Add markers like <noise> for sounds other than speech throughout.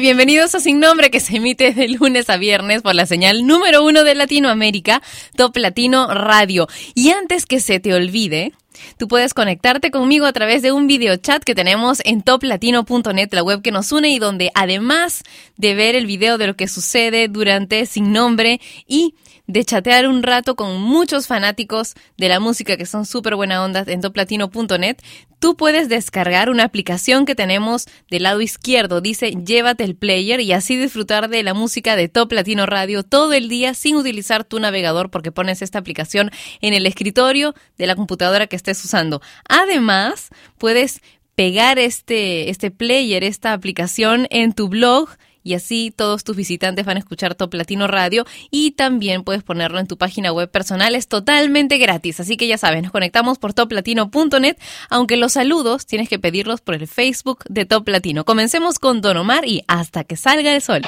Bienvenidos a Sin Nombre que se emite de lunes a viernes por la señal número uno de Latinoamérica, Top Latino Radio. Y antes que se te olvide, Tú puedes conectarte conmigo a través de un video chat que tenemos en toplatino.net, la web que nos une y donde además de ver el video de lo que sucede durante Sin Nombre y de chatear un rato con muchos fanáticos de la música que son súper buena onda en toplatino.net, tú puedes descargar una aplicación que tenemos del lado izquierdo. Dice llévate el player y así disfrutar de la música de Top Latino Radio todo el día sin utilizar tu navegador porque pones esta aplicación en el escritorio de la computadora que estés usando. Además, puedes pegar este, este player, esta aplicación en tu blog y así todos tus visitantes van a escuchar Top Latino Radio y también puedes ponerlo en tu página web personal, es totalmente gratis, así que ya sabes, nos conectamos por toplatino.net, aunque los saludos tienes que pedirlos por el Facebook de Top Latino. Comencemos con Don Omar y hasta que salga el sol.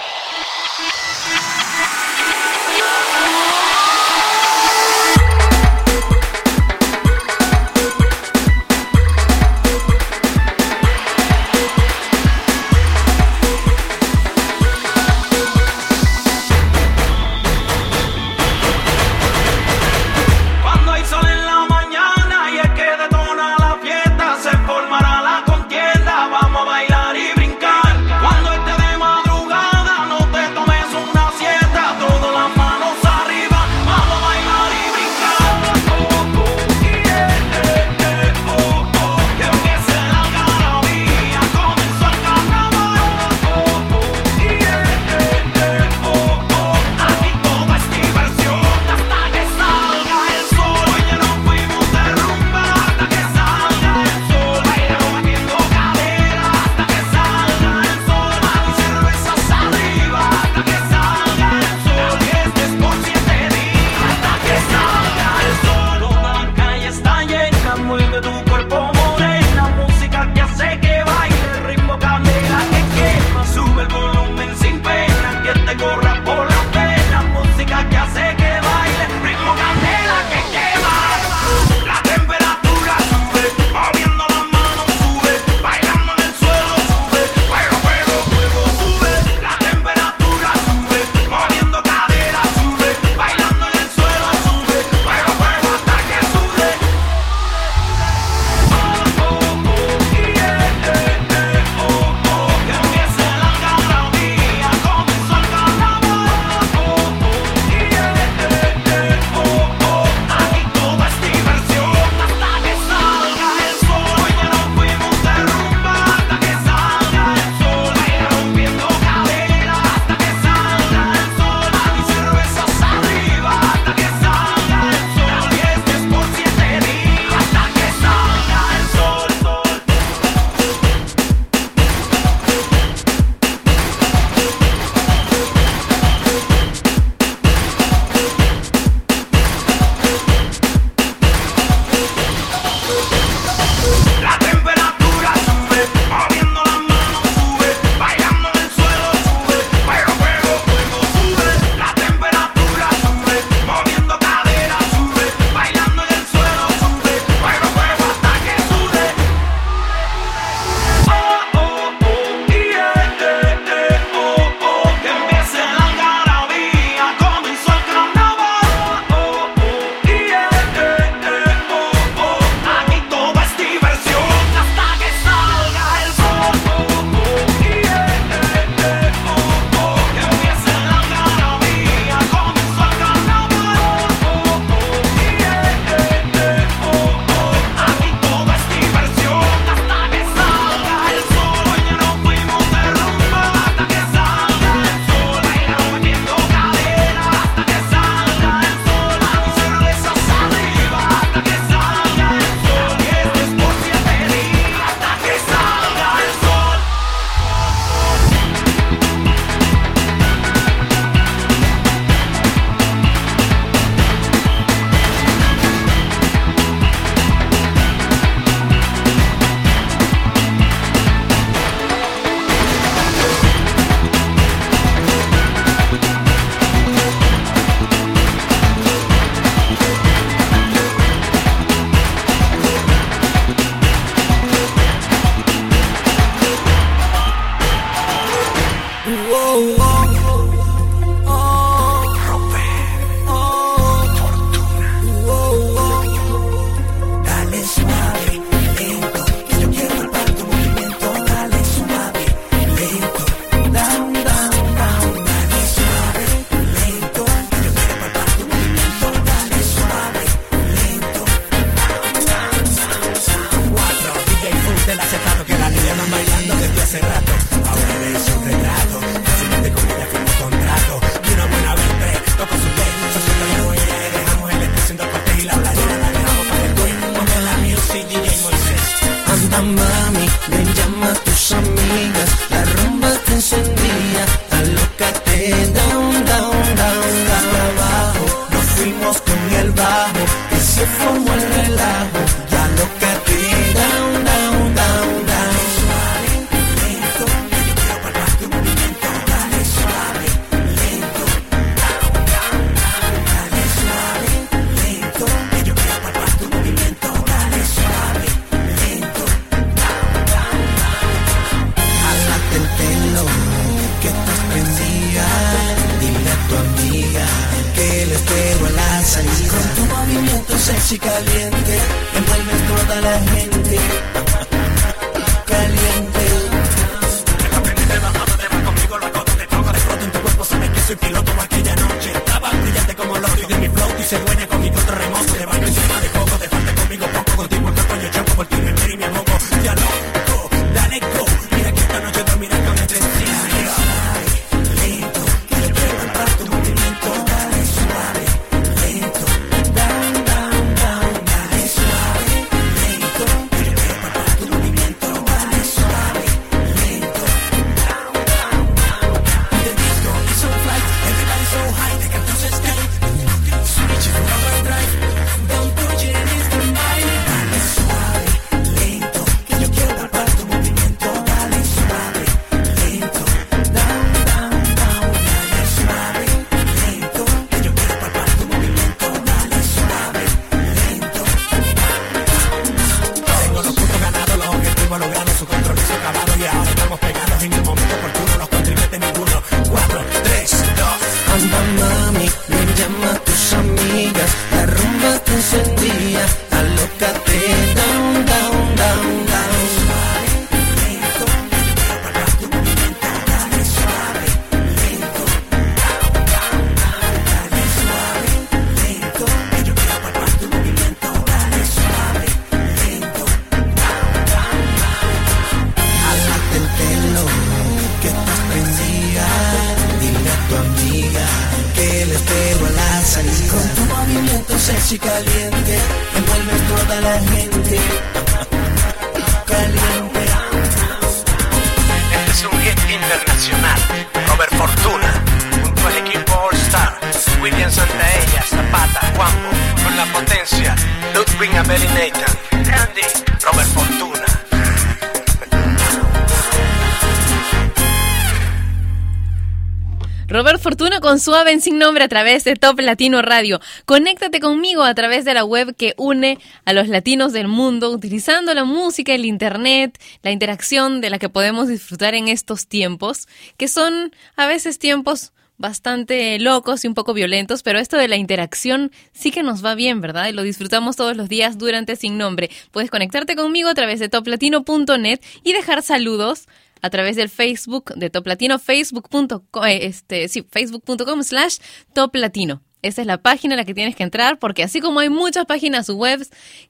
Suave en Sin Nombre a través de Top Latino Radio. Conéctate conmigo a través de la web que une a los latinos del mundo utilizando la música, el internet, la interacción de la que podemos disfrutar en estos tiempos, que son a veces tiempos bastante locos y un poco violentos, pero esto de la interacción sí que nos va bien, ¿verdad? Y lo disfrutamos todos los días durante Sin Nombre. Puedes conectarte conmigo a través de toplatino.net y dejar saludos a través del Facebook de Top Latino, facebook.com, este, sí, facebook.com slash Top Latino. Esa es la página a la que tienes que entrar porque así como hay muchas páginas web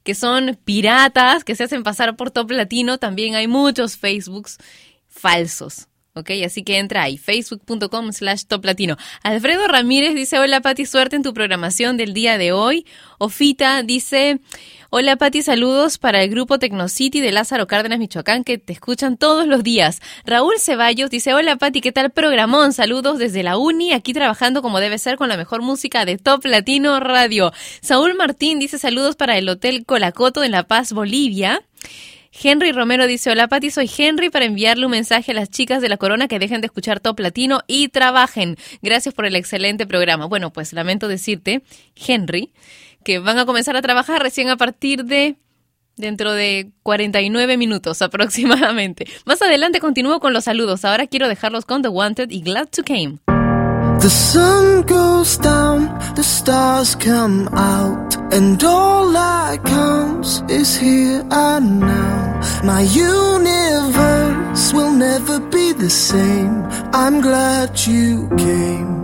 que son piratas, que se hacen pasar por Top Latino, también hay muchos Facebooks falsos. ¿ok? Así que entra ahí, facebook.com slash toplatino. Alfredo Ramírez dice, hola Pati, suerte en tu programación del día de hoy. Ofita dice, hola Pati, saludos para el grupo Tecnocity de Lázaro Cárdenas, Michoacán, que te escuchan todos los días. Raúl Ceballos dice, hola Pati, ¿qué tal programón? Saludos desde la uni, aquí trabajando como debe ser con la mejor música de Top Latino Radio. Saúl Martín dice, saludos para el Hotel Colacoto en La Paz, Bolivia. Henry Romero dice, hola Pati, soy Henry para enviarle un mensaje a las chicas de la corona que dejen de escuchar Top Latino y trabajen. Gracias por el excelente programa. Bueno, pues lamento decirte, Henry, que van a comenzar a trabajar recién a partir de dentro de 49 minutos <laughs> aproximadamente. Más adelante continúo con los saludos. Ahora quiero dejarlos con The Wanted y Glad to Came. The sun goes down, the stars come out, and all that counts is here and now. My universe will never be the same. I'm glad you came.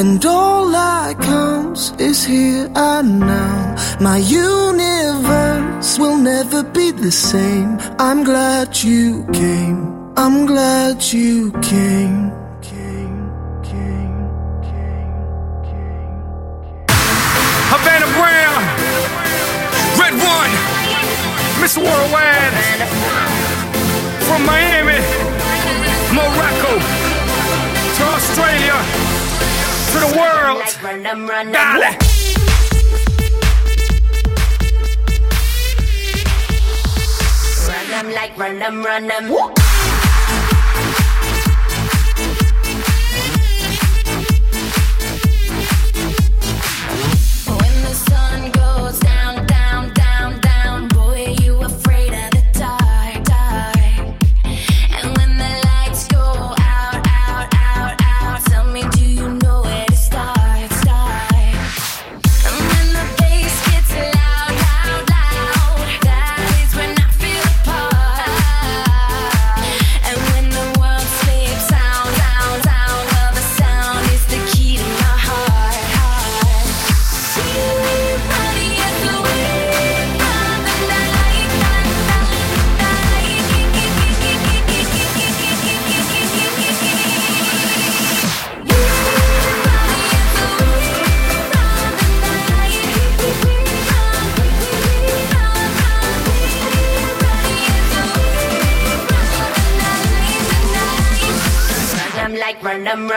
And all that counts is here and now. My universe will never be the same. I'm glad you came. I'm glad you came. Havana Brown, Red One, Miss Worldwide, from Miami, Morocco to Australia to the world. Dale. Run them like run them, run them.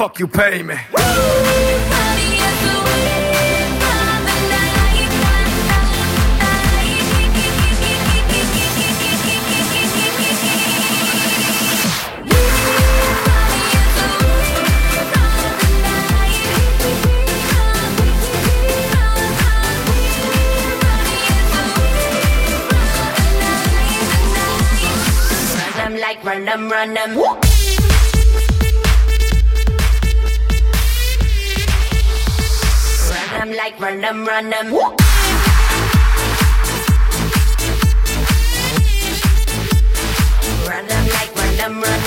fuck you pay me. like run them, run them. Woo! Run them, run them. Run them like random, random.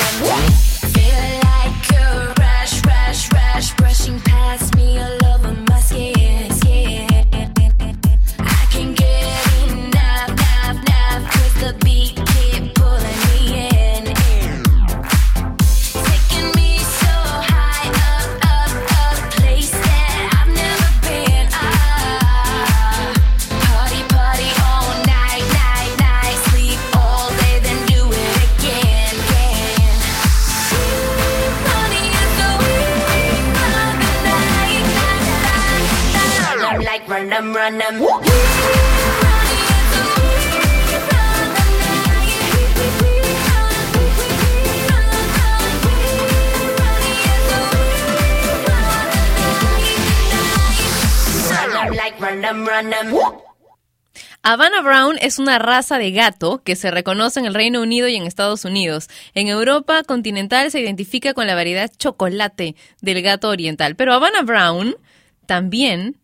Havana Brown es una raza de gato que se reconoce en el Reino Unido y en Estados Unidos. En Europa continental se identifica con la variedad chocolate del gato oriental, pero Havana Brown también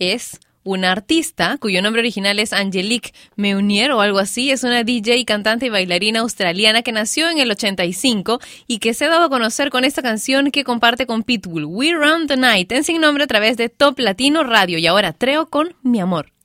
es una artista cuyo nombre original es Angelique Meunier o algo así. Es una DJ, cantante y bailarina australiana que nació en el 85 y que se ha dado a conocer con esta canción que comparte con Pitbull, We Round the Night, en sin nombre a través de Top Latino Radio. Y ahora Treo con Mi Amor.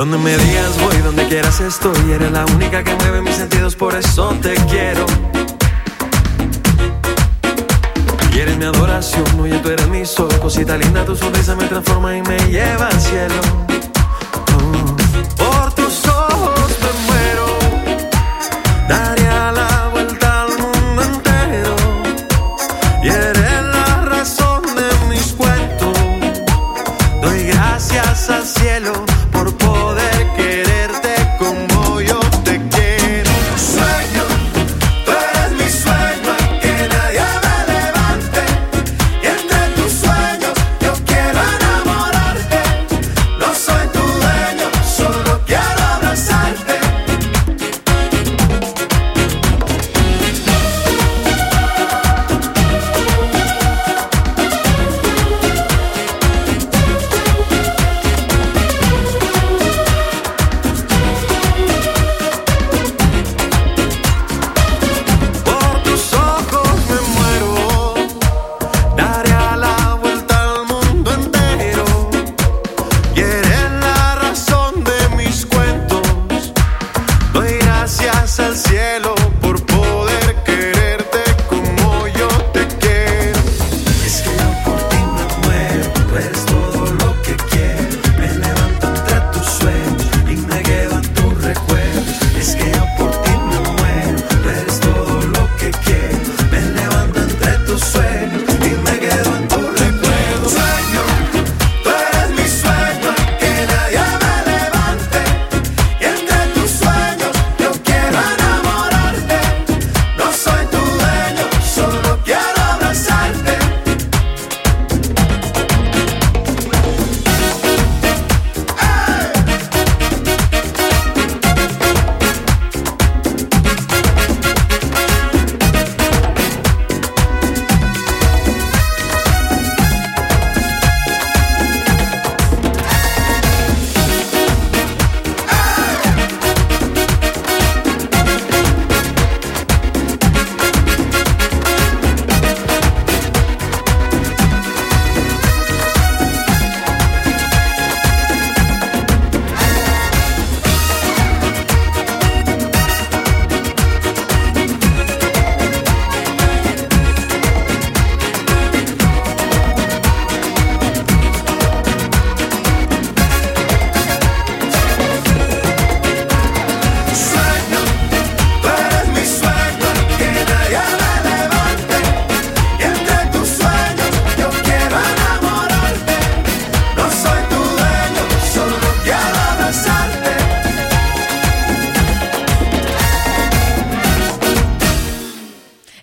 Donde me digas voy, donde quieras estoy. Eres la única que mueve mis sentidos, por eso te quiero. Y eres mi adoración, oye, tú eres mi sol. Cosita linda, tu sonrisa me transforma y me lleva al cielo.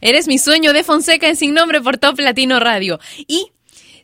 Eres mi sueño de Fonseca en Sin Nombre por Top Latino Radio. Y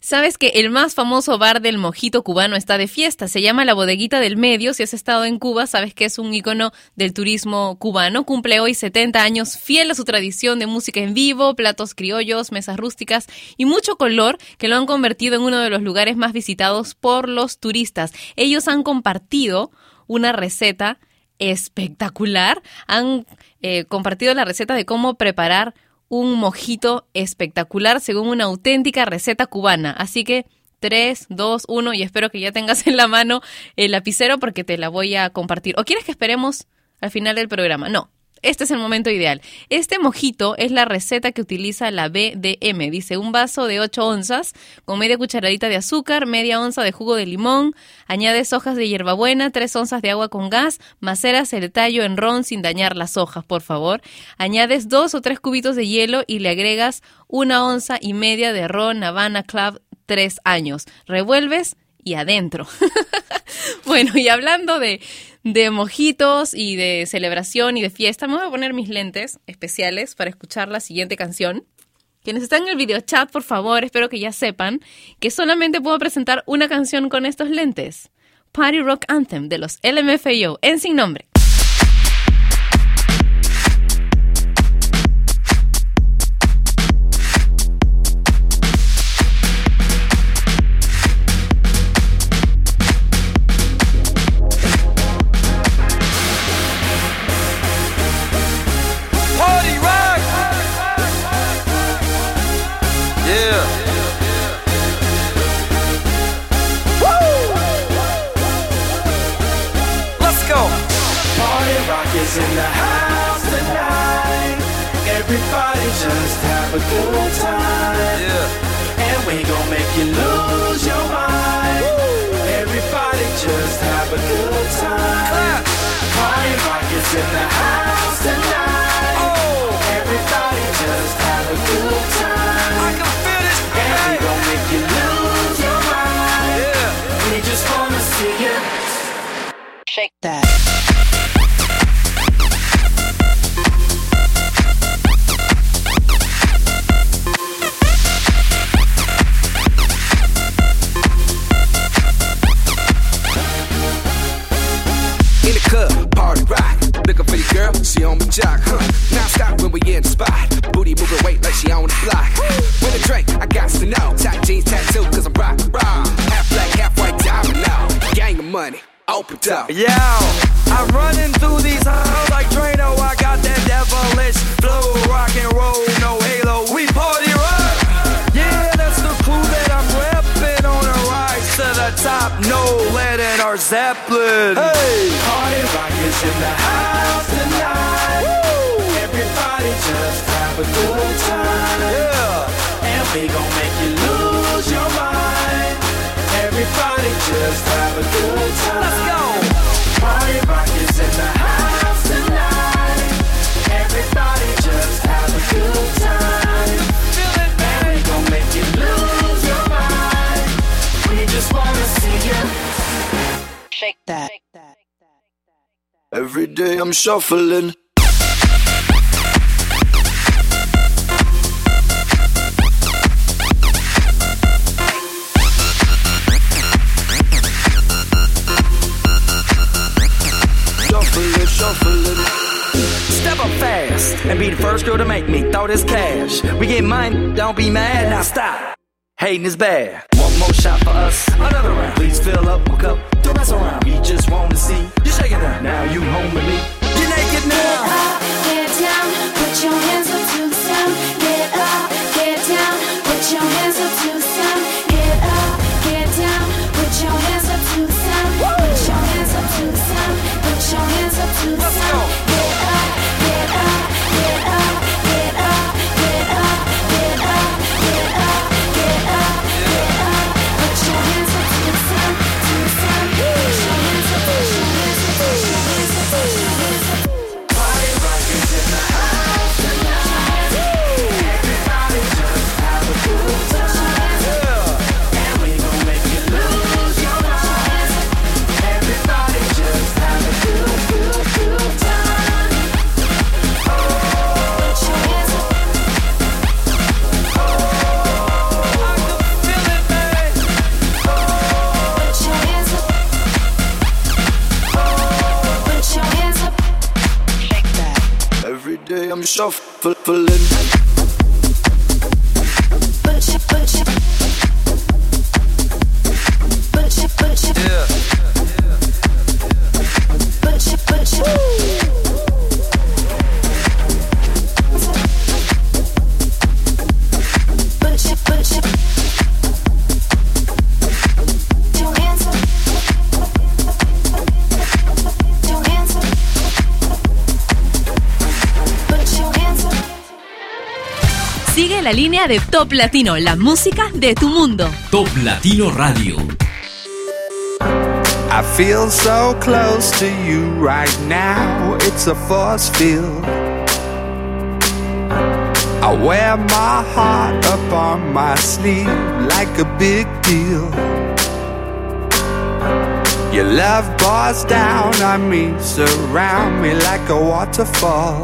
sabes que el más famoso bar del mojito cubano está de fiesta. Se llama La Bodeguita del Medio. Si has estado en Cuba, sabes que es un icono del turismo cubano. Cumple hoy 70 años, fiel a su tradición de música en vivo, platos criollos, mesas rústicas y mucho color que lo han convertido en uno de los lugares más visitados por los turistas. Ellos han compartido una receta espectacular. Han eh, compartido la receta de cómo preparar un mojito espectacular según una auténtica receta cubana. Así que 3, 2, 1 y espero que ya tengas en la mano el lapicero porque te la voy a compartir. ¿O quieres que esperemos al final del programa? No. Este es el momento ideal. Este mojito es la receta que utiliza la BDM. Dice un vaso de 8 onzas con media cucharadita de azúcar, media onza de jugo de limón, añades hojas de hierbabuena, 3 onzas de agua con gas, maceras el tallo en ron sin dañar las hojas, por favor. Añades 2 o 3 cubitos de hielo y le agregas una onza y media de ron Havana Club 3 años. Revuelves y adentro. <laughs> bueno, y hablando de, de mojitos y de celebración y de fiesta, me voy a poner mis lentes especiales para escuchar la siguiente canción. Quienes están en el video chat, por favor, espero que ya sepan que solamente puedo presentar una canción con estos lentes. Party Rock Anthem de los LMFAO en sin nombre. a good time. shuffling. and be the first girl to make me throw this cash. We get mine, don't be mad, now stop. Hating is bad. One more shot for us, another round. Please fill up my cup de Top Latino, la música de tu mundo. Top Latino Radio. I feel so close to you right now, it's a force field. I wear my heart up on my sleeve like a big deal. Your love bars down on me, surround me like a waterfall.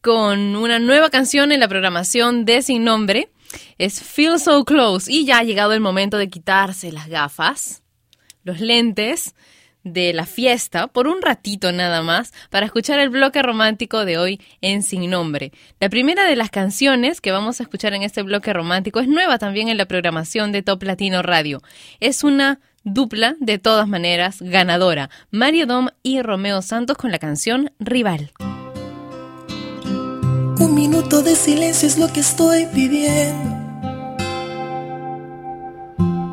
Con una nueva canción en la programación de Sin Nombre es Feel So Close y ya ha llegado el momento de quitarse las gafas, los lentes de la fiesta por un ratito nada más para escuchar el bloque romántico de hoy en Sin Nombre. La primera de las canciones que vamos a escuchar en este bloque romántico es nueva también en la programación de Top Latino Radio. Es una dupla de todas maneras ganadora, Mario Dom y Romeo Santos con la canción Rival. Un minuto de silencio es lo que estoy pidiendo.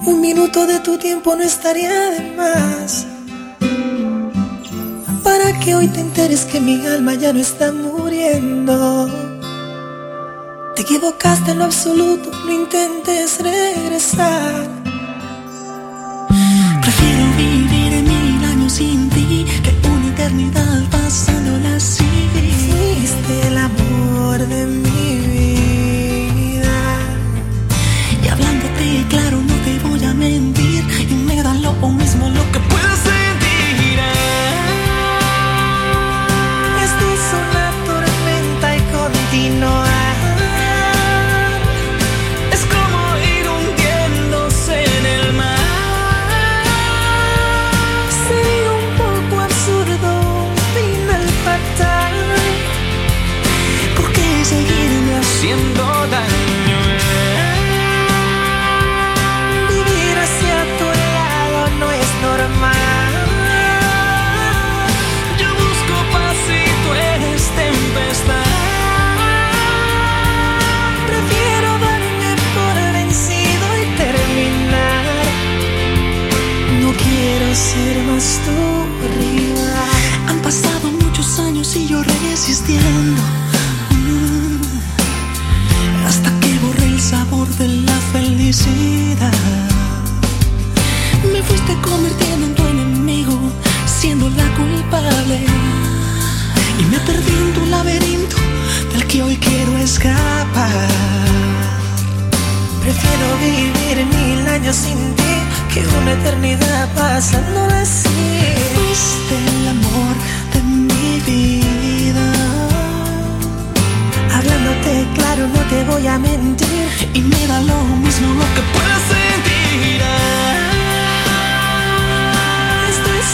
Un minuto de tu tiempo no estaría de más. Para que hoy te enteres que mi alma ya no está muriendo. Te equivocaste en lo absoluto, no intentes regresar. Prefiero vivir mil años sin ti que una eternidad pasándola así. Fuiste el de mi vida. Y hablándote claro, no te voy a mentir. Y me da lo mismo lo que puedas Han pasado muchos años y yo resistiendo. Mm. Hasta que borré el sabor de la felicidad. Me fuiste convirtiendo en tu enemigo, siendo la culpable. Y me perdí en tu laberinto del que hoy quiero escapar. Prefiero vivir mil años sin ti que una eternidad pasando así. Fuiste el amor de mi vida. Hablándote claro, no te voy a mentir. Y me da lo mismo lo que puedas sentir. Esto es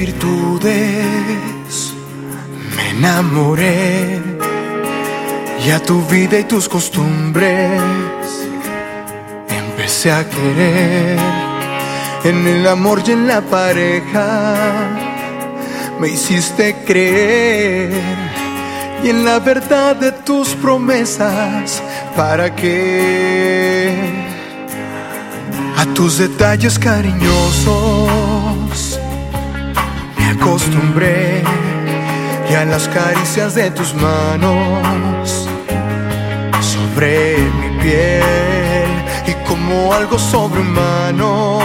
virtudes me enamoré. Y a tu vida y tus costumbres empecé a querer. En el amor y en la pareja me hiciste creer. Y en la verdad de tus promesas, ¿para qué? A tus detalles cariñosos acostumbré y a las caricias de tus manos sobre mi piel y como algo sobrehumano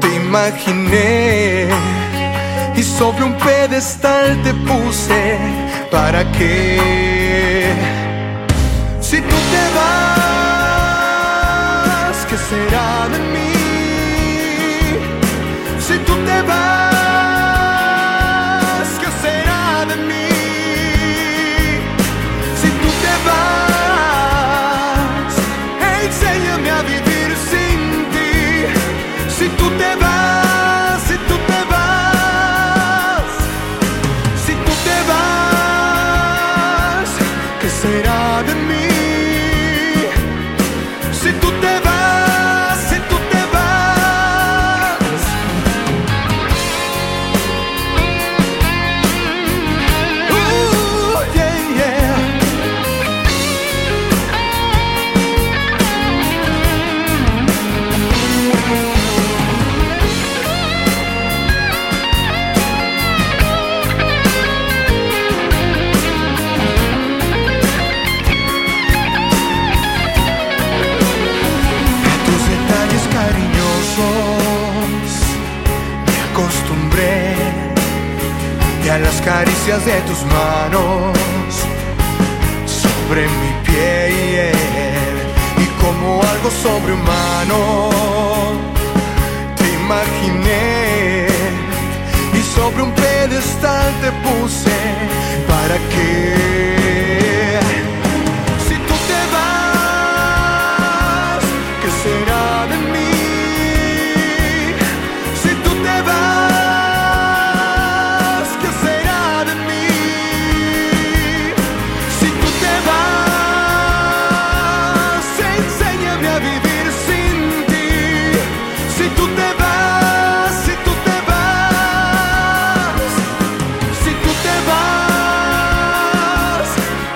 te imaginé y sobre un pedestal te puse para que si tú te vas, ¿qué será de mí?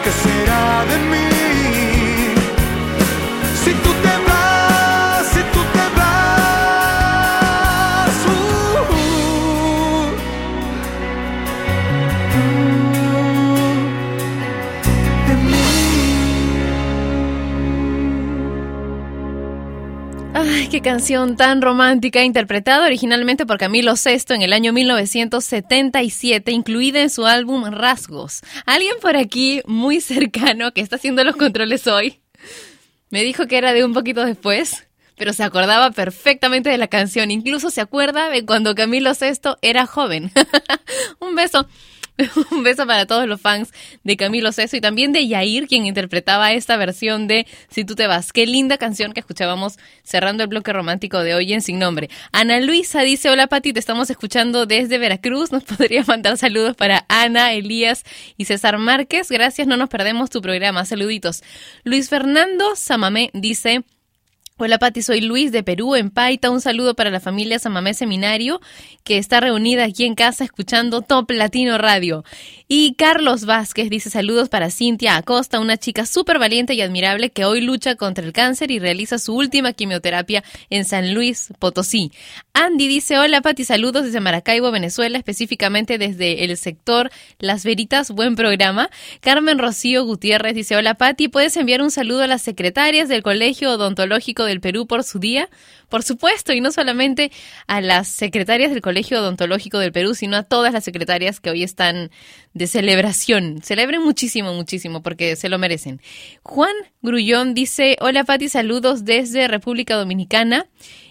¿Qué será de mí? Si tú te canción tan romántica, interpretada originalmente por Camilo Sesto en el año 1977, incluida en su álbum Rasgos. Alguien por aquí, muy cercano, que está haciendo los controles hoy, me dijo que era de un poquito después, pero se acordaba perfectamente de la canción. Incluso se acuerda de cuando Camilo Sesto era joven. <laughs> un beso <laughs> Un beso para todos los fans de Camilo Sesto y también de Yair, quien interpretaba esta versión de Si tú te vas. Qué linda canción que escuchábamos cerrando el bloque romántico de hoy en Sin Nombre. Ana Luisa dice, hola Pati, te estamos escuchando desde Veracruz. ¿Nos <laughs> podría mandar saludos para Ana, Elías y César Márquez? Gracias, no nos perdemos tu programa. Saluditos. Luis Fernando Samamé dice... Hola Pati, soy Luis de Perú, en Paita. Un saludo para la familia Samamé Seminario, que está reunida aquí en casa escuchando Top Latino Radio. Y Carlos Vázquez dice saludos para Cintia Acosta, una chica súper valiente y admirable que hoy lucha contra el cáncer y realiza su última quimioterapia en San Luis, Potosí. Andy dice, hola Pati, saludos desde Maracaibo, Venezuela, específicamente desde el sector Las Veritas, buen programa. Carmen Rocío Gutiérrez dice, hola Pati, ¿puedes enviar un saludo a las secretarias del Colegio Odontológico del Perú por su día? Por supuesto, y no solamente a las secretarias del Colegio Odontológico del Perú, sino a todas las secretarias que hoy están de celebración. Celebren muchísimo, muchísimo, porque se lo merecen. Juan Grullón dice, hola Pati, saludos desde República Dominicana.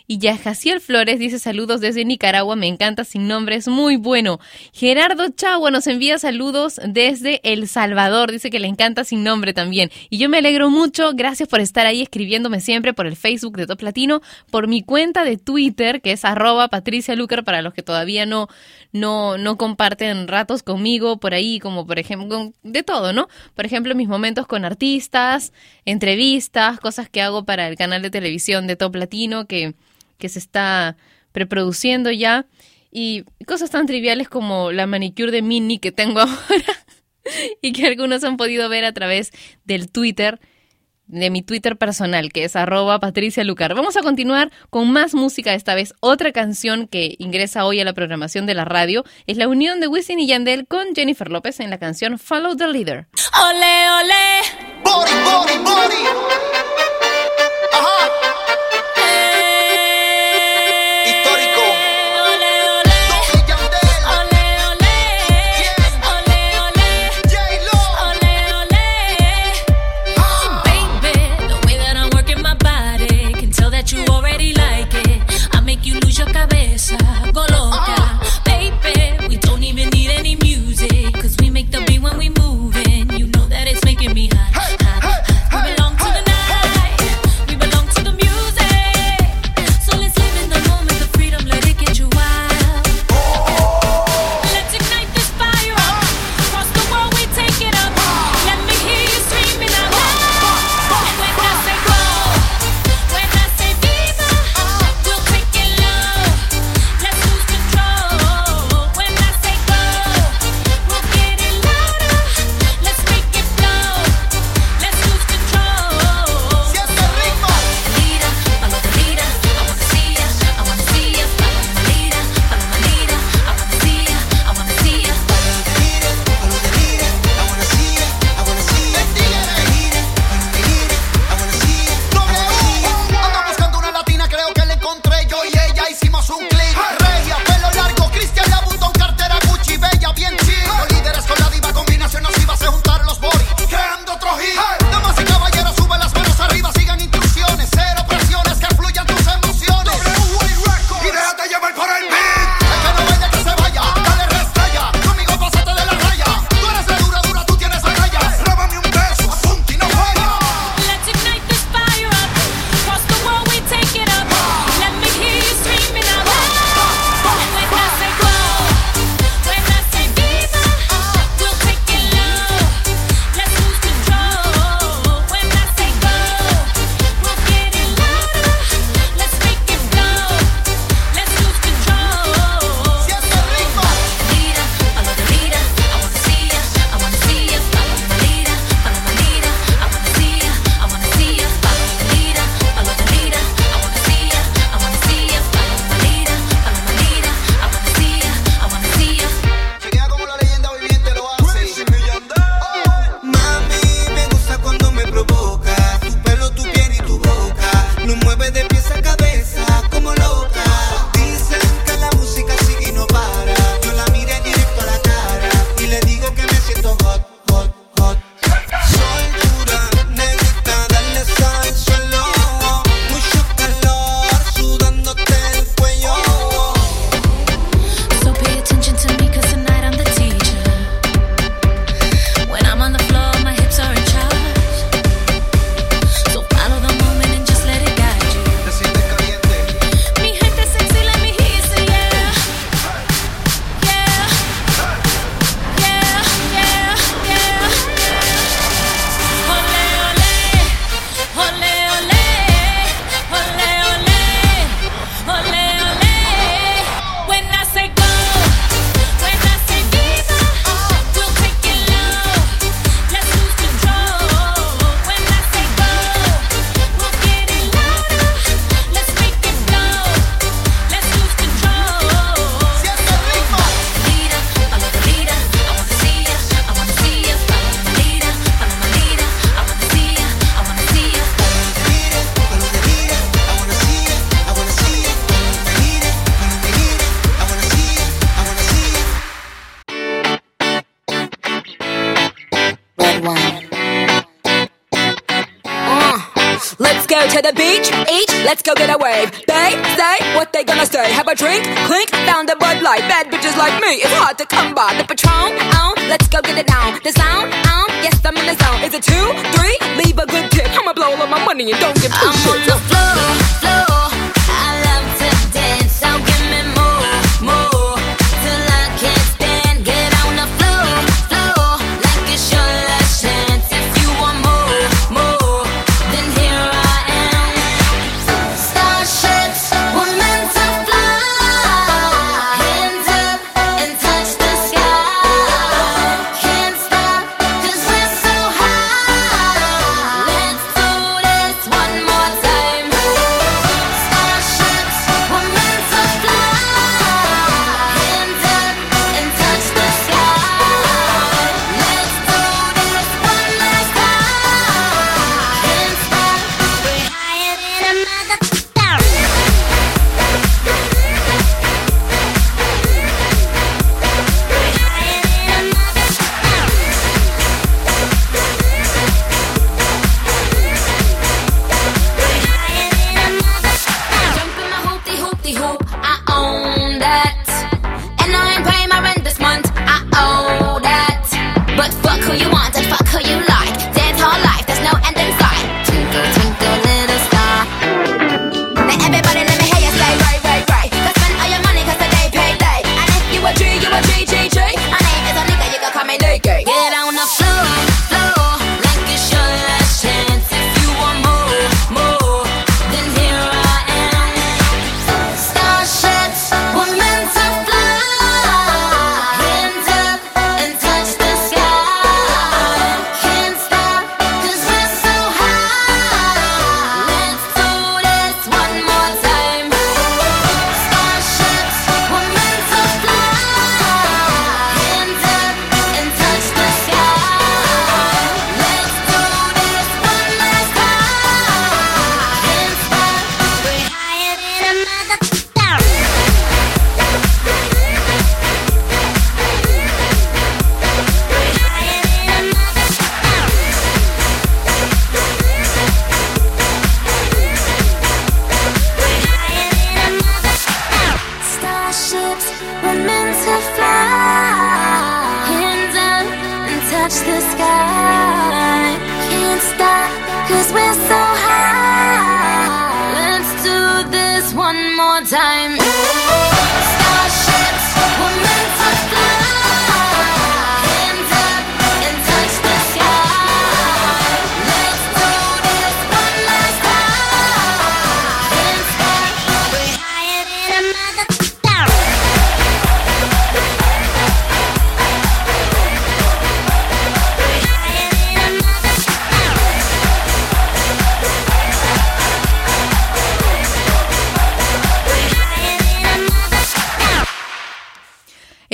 Y Yajaciel Flores dice saludos desde Nicaragua, me encanta sin nombre, es muy bueno. Gerardo Chagua nos envía saludos desde El Salvador, dice que le encanta sin nombre también. Y yo me alegro mucho, gracias por estar ahí escribiéndome siempre por el Facebook de Top Latino, por mi cuenta de Twitter, que es arroba Patricia Lucar, para los que todavía no, no, no comparten ratos conmigo por ahí, como por ejemplo, de todo, ¿no? Por ejemplo, mis momentos con artistas, entrevistas, cosas que hago para el canal de televisión de Top Latino, que que se está preproduciendo ya y cosas tan triviales como la manicure de Mini que tengo <laughs> ahora y que algunos han podido ver a través del Twitter, de mi Twitter personal, que es arroba Patricia Lucar. Vamos a continuar con más música, esta vez otra canción que ingresa hoy a la programación de la radio. Es la unión de Wisin y Yandel con Jennifer López en la canción Follow the Leader. Ole, ole. Body, body, body.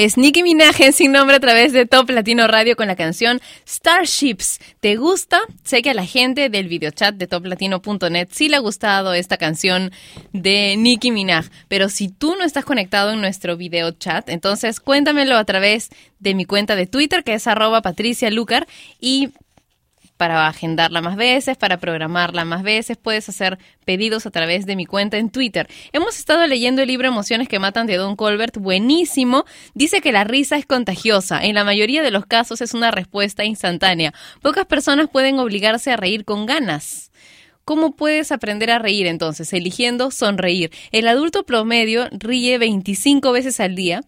Es Nicki Minaj en Sin Nombre a través de Top Latino Radio con la canción Starships. ¿Te gusta? Sé que a la gente del videochat de toplatino.net sí le ha gustado esta canción de Nicki Minaj, pero si tú no estás conectado en nuestro videochat, entonces cuéntamelo a través de mi cuenta de Twitter que es arroba Patricia Lucar y para agendarla más veces, para programarla más veces, puedes hacer pedidos a través de mi cuenta en Twitter. Hemos estado leyendo el libro Emociones que matan de Don Colbert, buenísimo. Dice que la risa es contagiosa. En la mayoría de los casos es una respuesta instantánea. Pocas personas pueden obligarse a reír con ganas. ¿Cómo puedes aprender a reír entonces? Eligiendo sonreír. El adulto promedio ríe 25 veces al día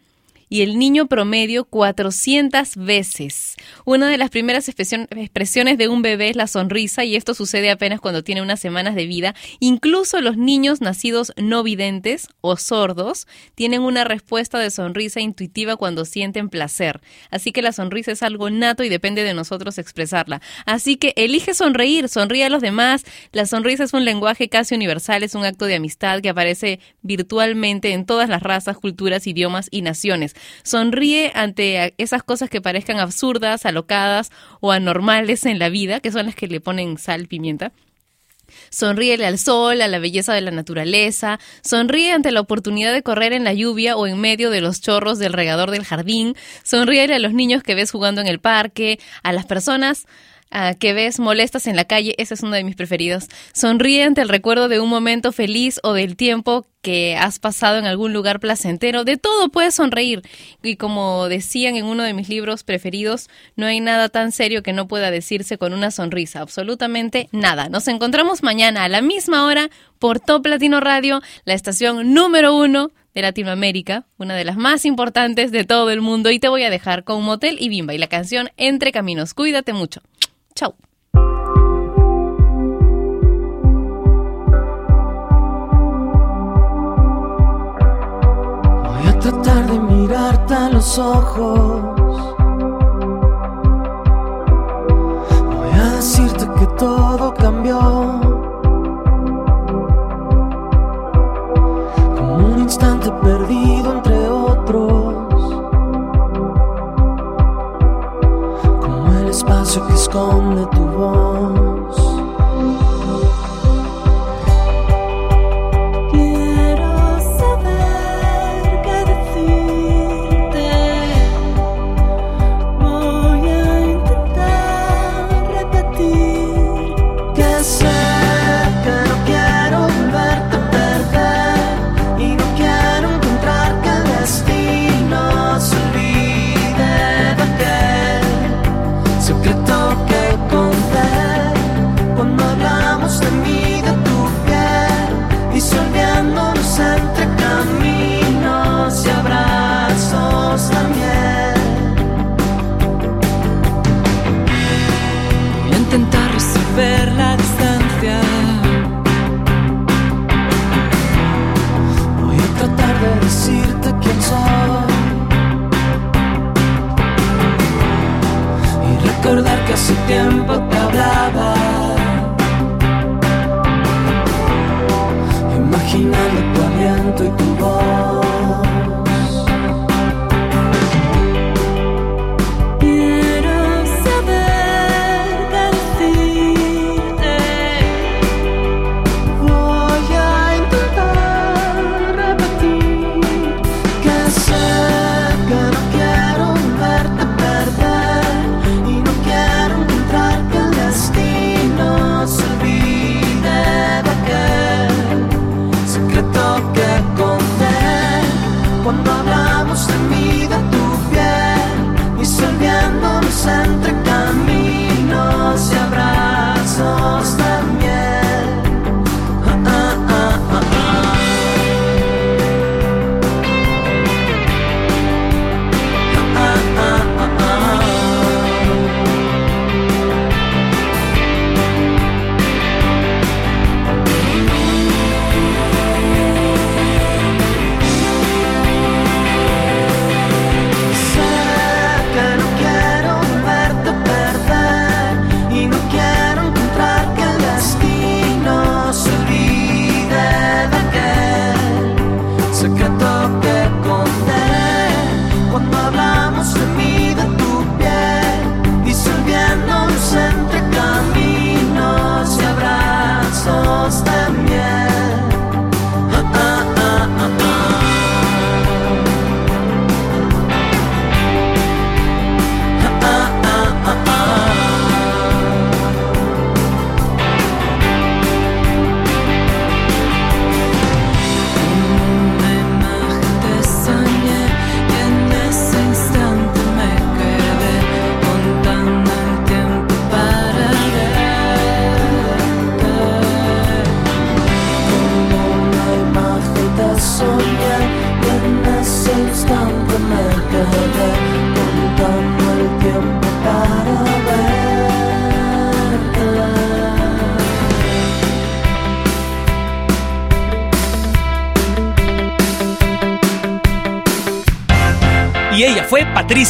y el niño promedio 400 veces. Una de las primeras expresiones de un bebé es la sonrisa y esto sucede apenas cuando tiene unas semanas de vida. Incluso los niños nacidos no videntes o sordos tienen una respuesta de sonrisa intuitiva cuando sienten placer. Así que la sonrisa es algo nato y depende de nosotros expresarla. Así que elige sonreír, sonríe a los demás. La sonrisa es un lenguaje casi universal, es un acto de amistad que aparece virtualmente en todas las razas, culturas, idiomas y naciones. Sonríe ante esas cosas que parezcan absurdas, alocadas o anormales en la vida, que son las que le ponen sal, pimienta. Sonríele al sol, a la belleza de la naturaleza, sonríe ante la oportunidad de correr en la lluvia o en medio de los chorros del regador del jardín, sonríele a los niños que ves jugando en el parque, a las personas ah, que ves molestas en la calle, ese es uno de mis preferidos. Sonríe ante el recuerdo de un momento feliz o del tiempo que has pasado en algún lugar placentero. De todo puedes sonreír. Y como decían en uno de mis libros preferidos, no hay nada tan serio que no pueda decirse con una sonrisa. Absolutamente nada. Nos encontramos mañana a la misma hora por Top Latino Radio, la estación número uno de Latinoamérica, una de las más importantes de todo el mundo. Y te voy a dejar con Motel y Bimba y la canción Entre Caminos. Cuídate mucho. Chau. Voy a tratar de mirarte a los ojos. Voy a decirte que todo cambió. Como un instante perdido espacio que esconde tu voz.